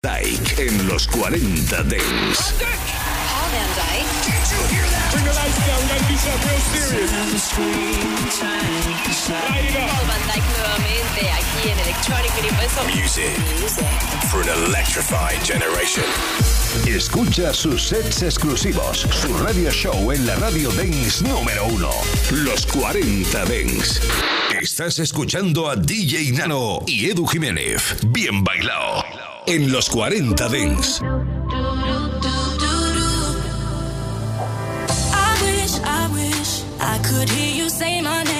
Dyke en los 40 Days. Paul Van Did you hear that? Real serious. Paul Van nuevamente aquí en Electronic Universo. Music. Music. For an electrified generation. Escucha sus sets exclusivos, su radio show en la radio Dance número uno, los 40 Dance. Estás escuchando a DJ Nano y Edu Jiménez. Bien bailado en los 40 Dents. I wish, I wish I could hear you say my name.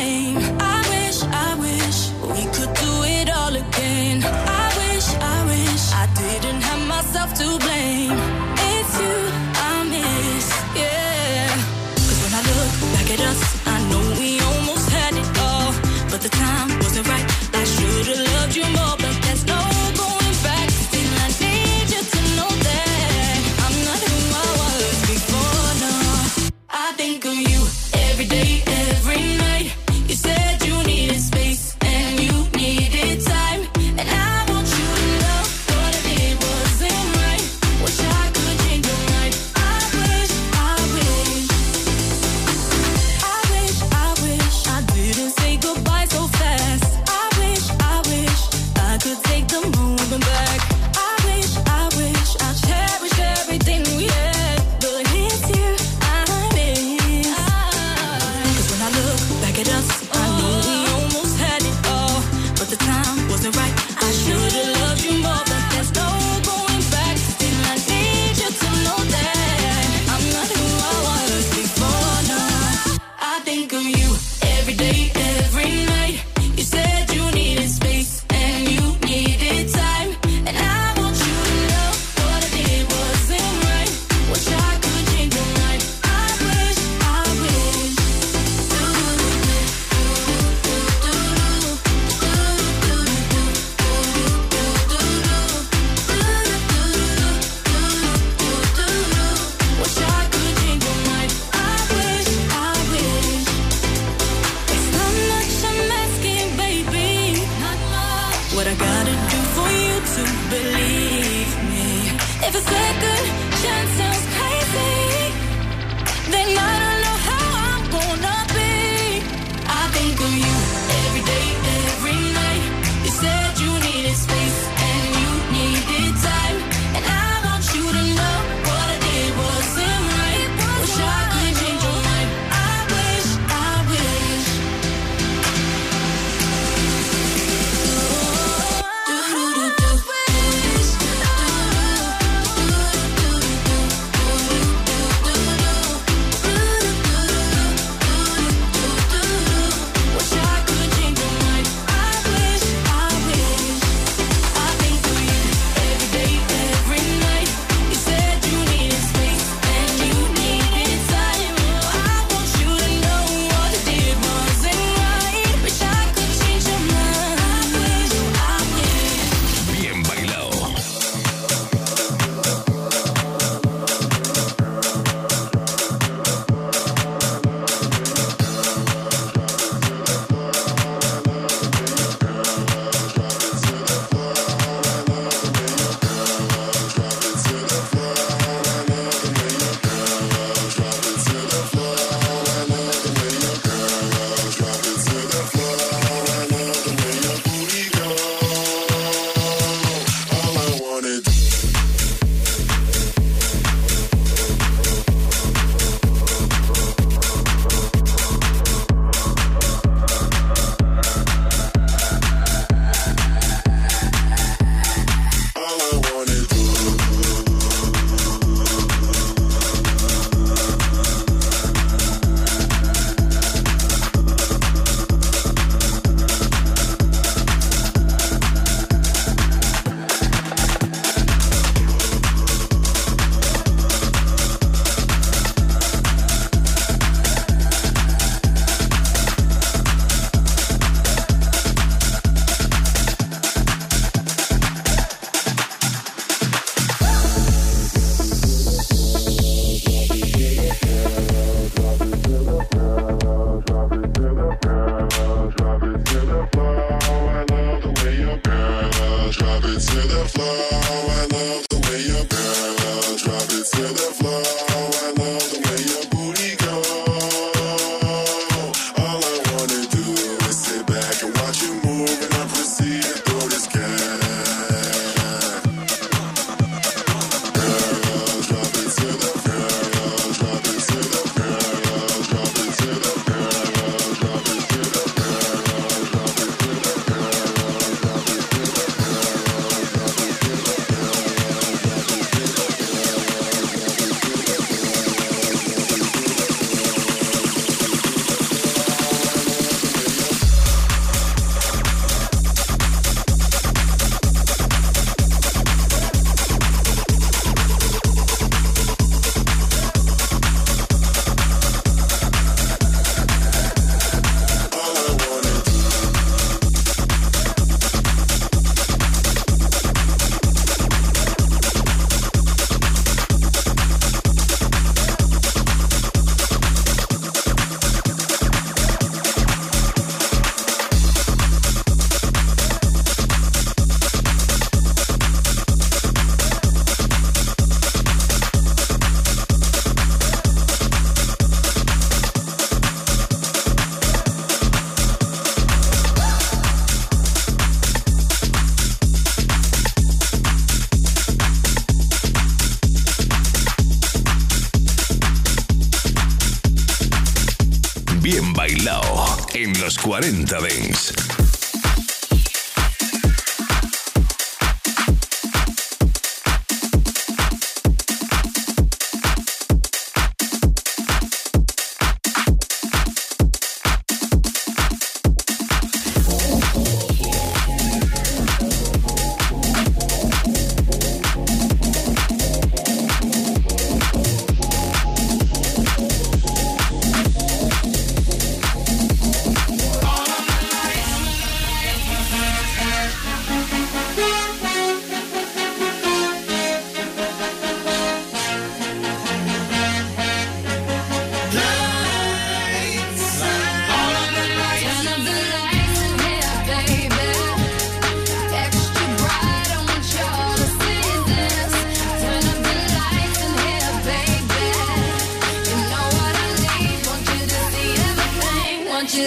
every day, every night.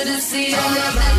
to see you all of that.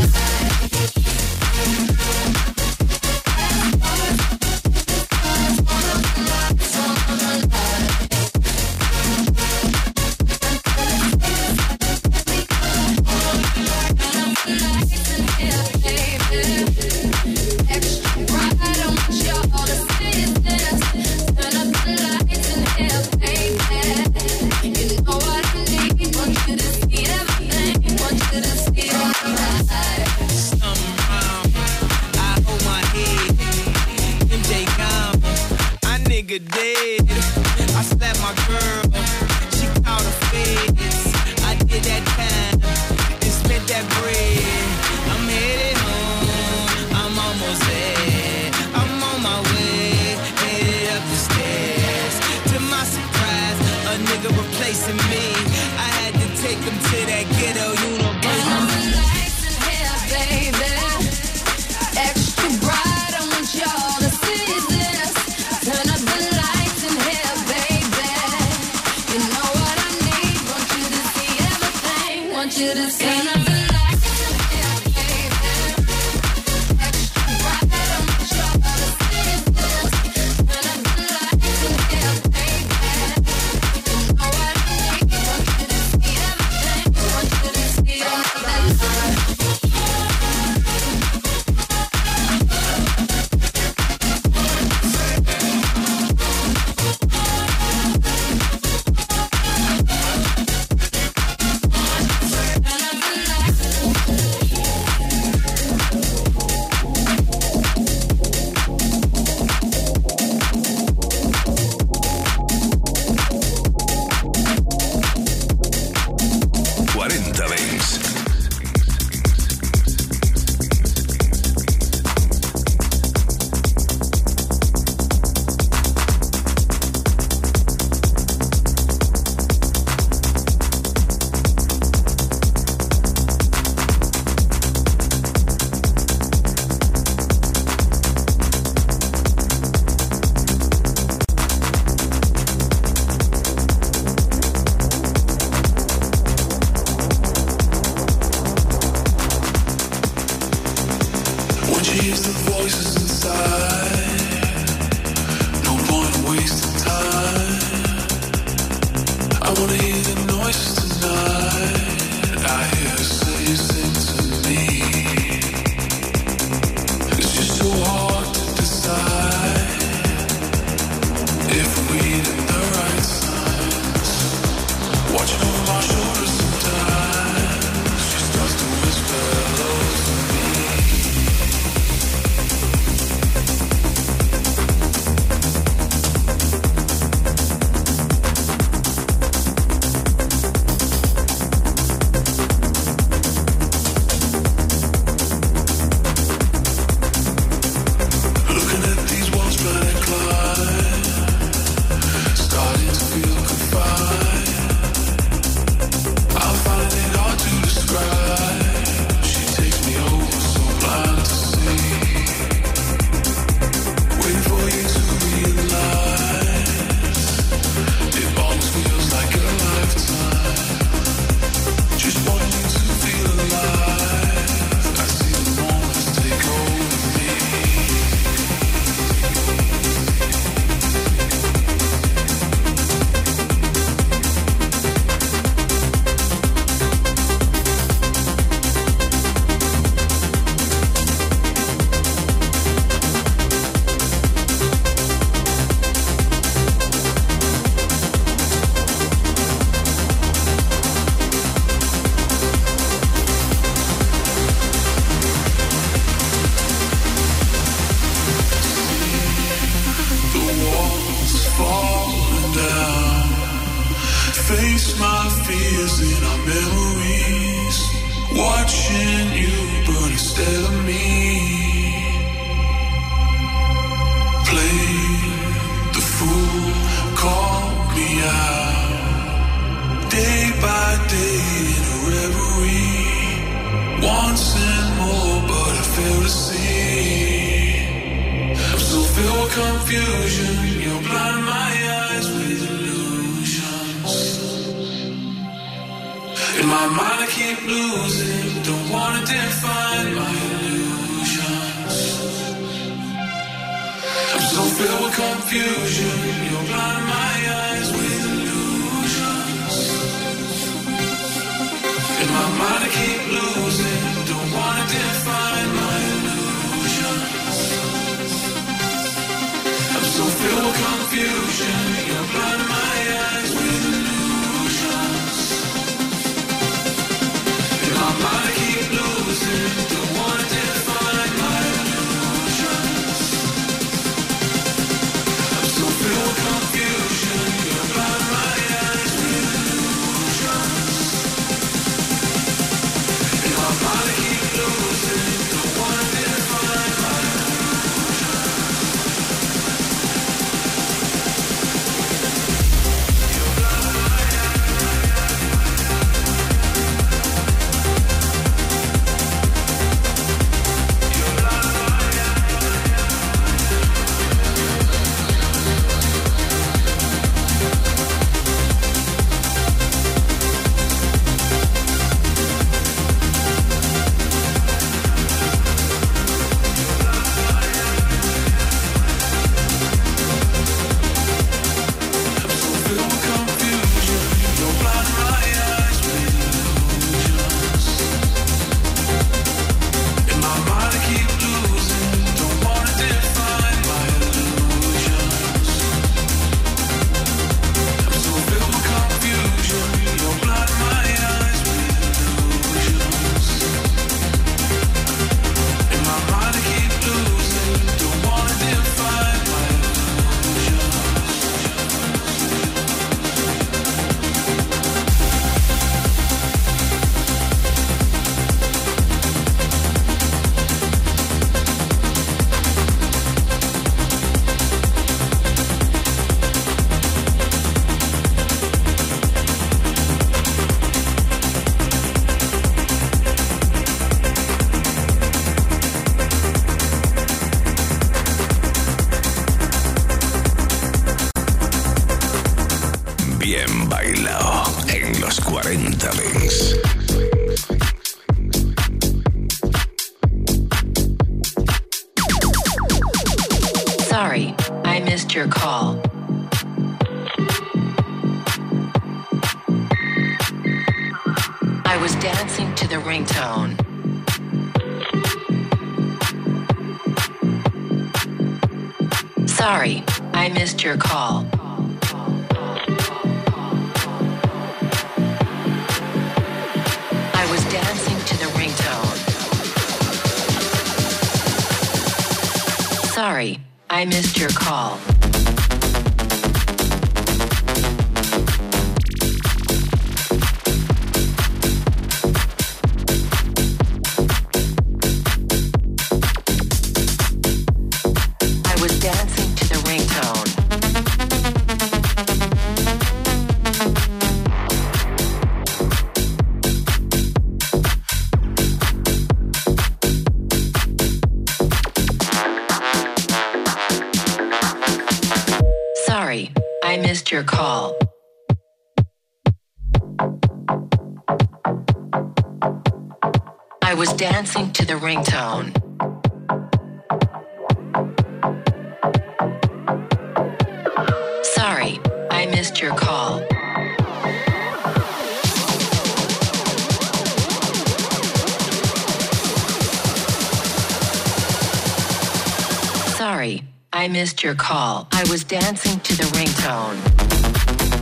bien bailado en los 40 Dings. Sorry, I missed your call. I was dancing to the ringtone. Sorry, I missed your call. Sorry, I missed your call. your call. I was dancing to the ringtone. I missed your call. I was dancing to the ringtone.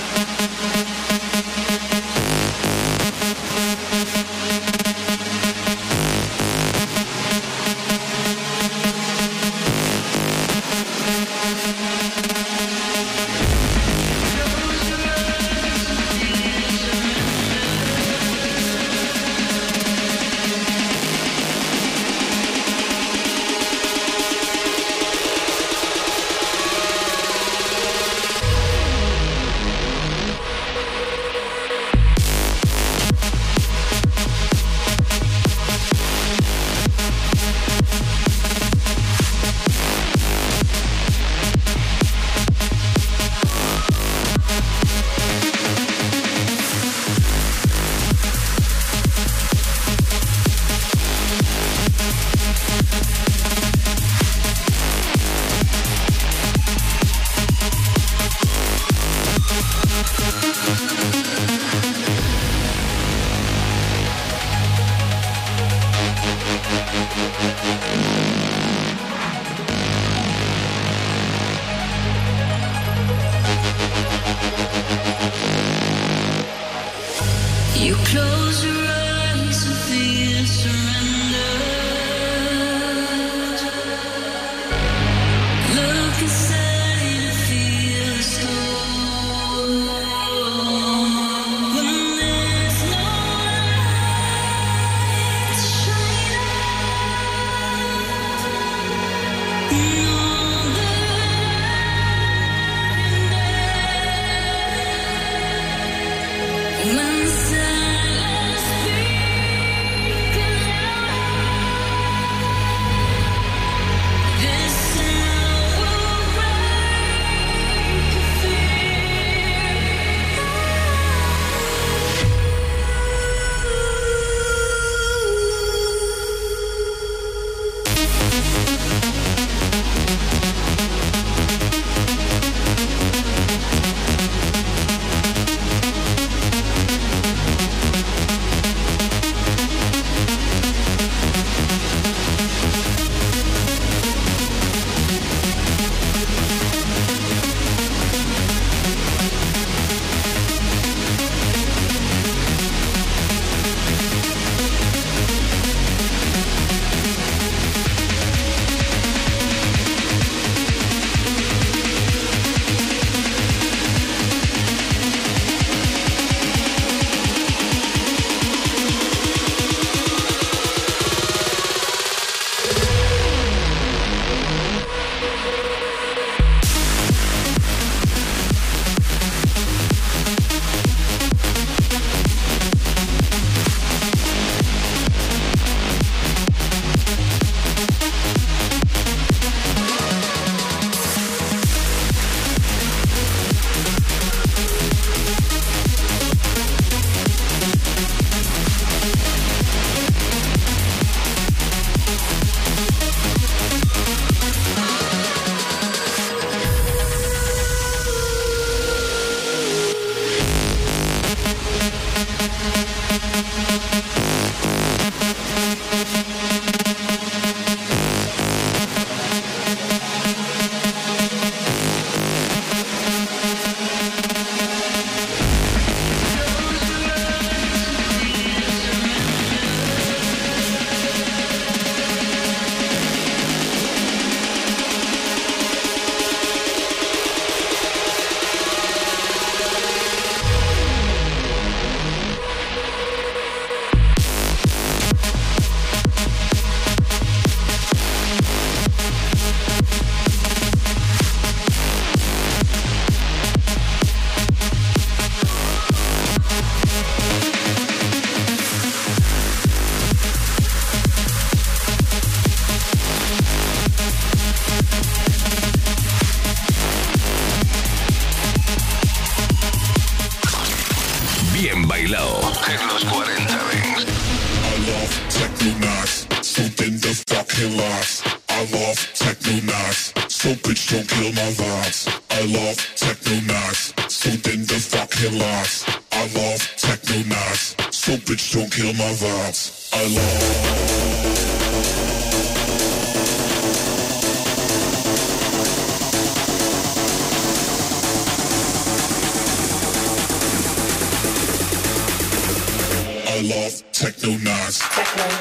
I love techno knocks, so bitch don't kill my vibes. I love techno knocks, so then the fucking locks. I love techno knocks, so bitch don't kill my vibes. I love. Techno knives.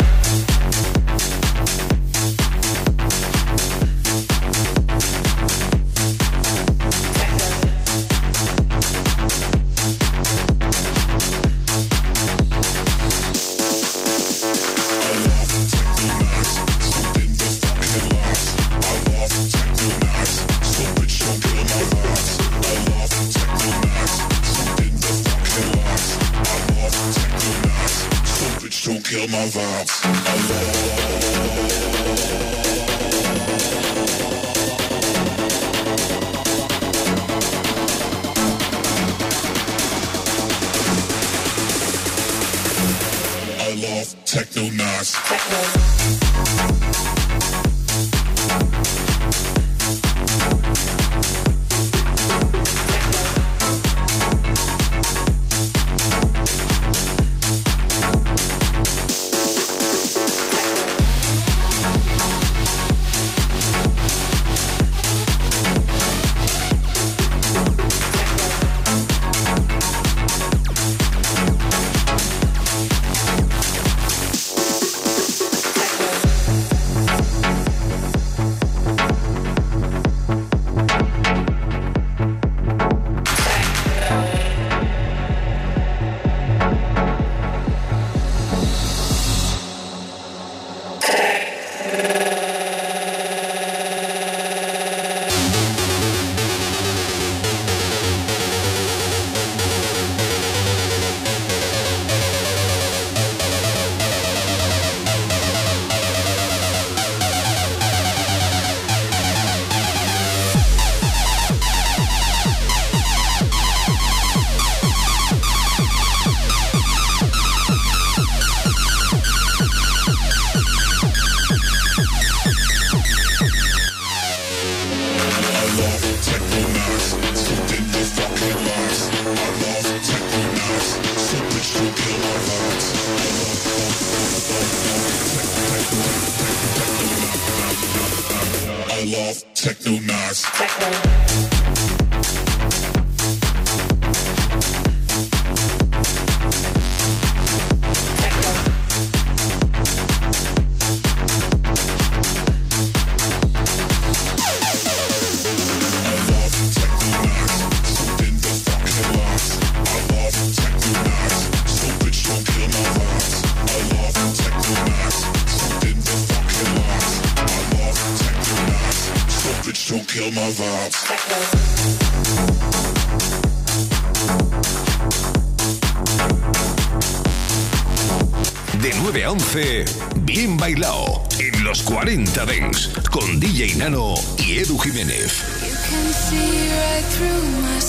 Y Edu Jiménez. You can see right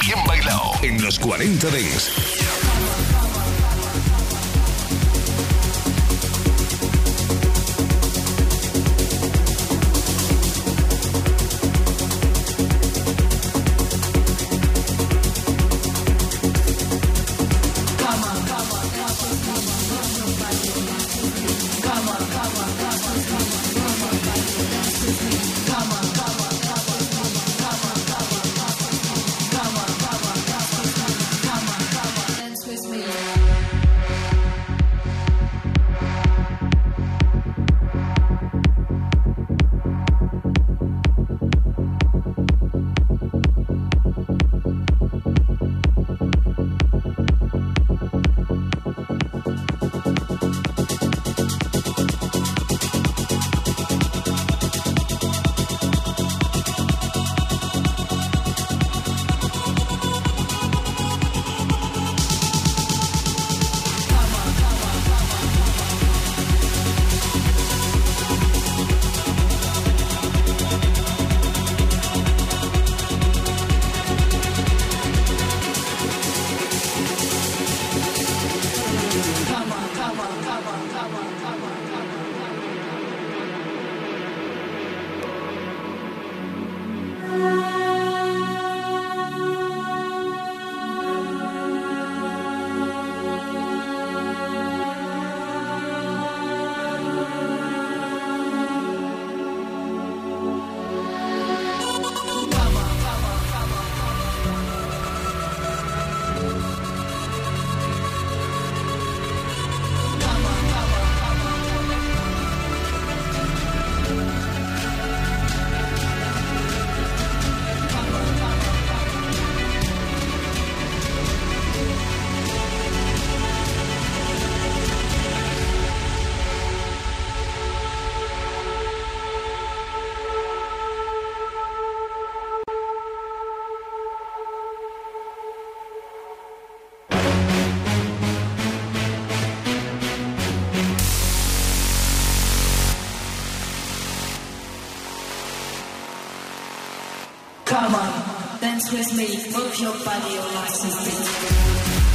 bien bailado en los 40 Dents. With me, move your body all nice and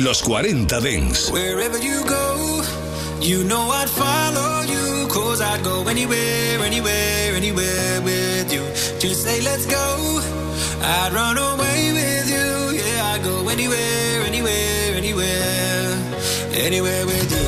los 40 Dents. Wherever you go, you know I'd follow you. Cause I'd go anywhere, anywhere, anywhere with you. Just say let's go, I'd run away with you. Yeah, I'd go anywhere, anywhere, anywhere, anywhere with you.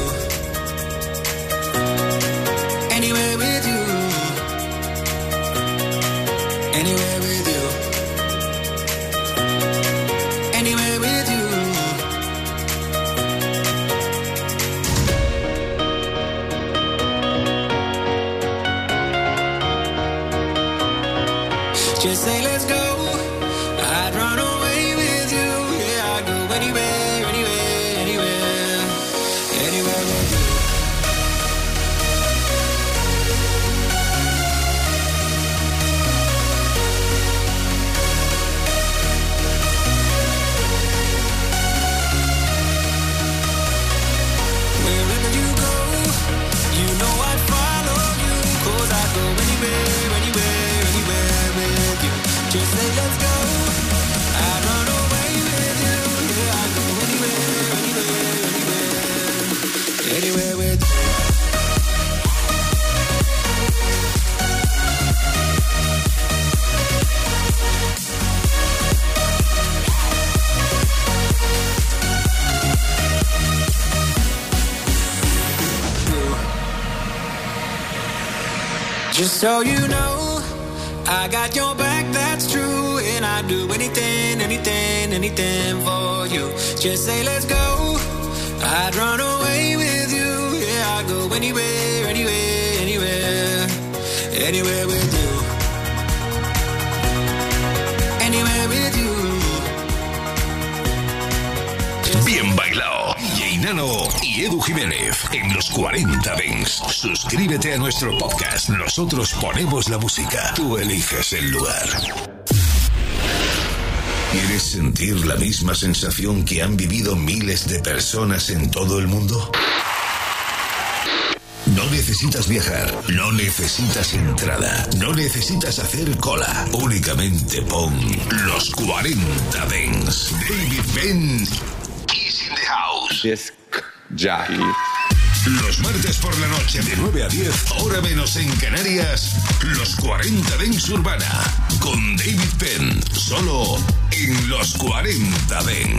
Got your back, that's true. And I'd do anything, anything, anything for you. Just say, let's go. I'd run away with you. Yeah, I'd go anywhere, anywhere, anywhere, anywhere with you. Anywhere with you. Bien bailado. DJ Nano y Edu Jiménez en los 40 Dents. Suscríbete a nuestro podcast. Nosotros ponemos la música. Tú eliges el lugar. ¿Quieres sentir la misma sensación que han vivido miles de personas en todo el mundo? No necesitas viajar, no necesitas entrada, no necesitas hacer cola. Únicamente pon los 40 Dents. David Ben is in the house. Disc jockey. Los martes por la noche de 9 a 10, hora menos en Canarias, los 40 Dents Urbana, con David Penn, solo en los 40 Dents.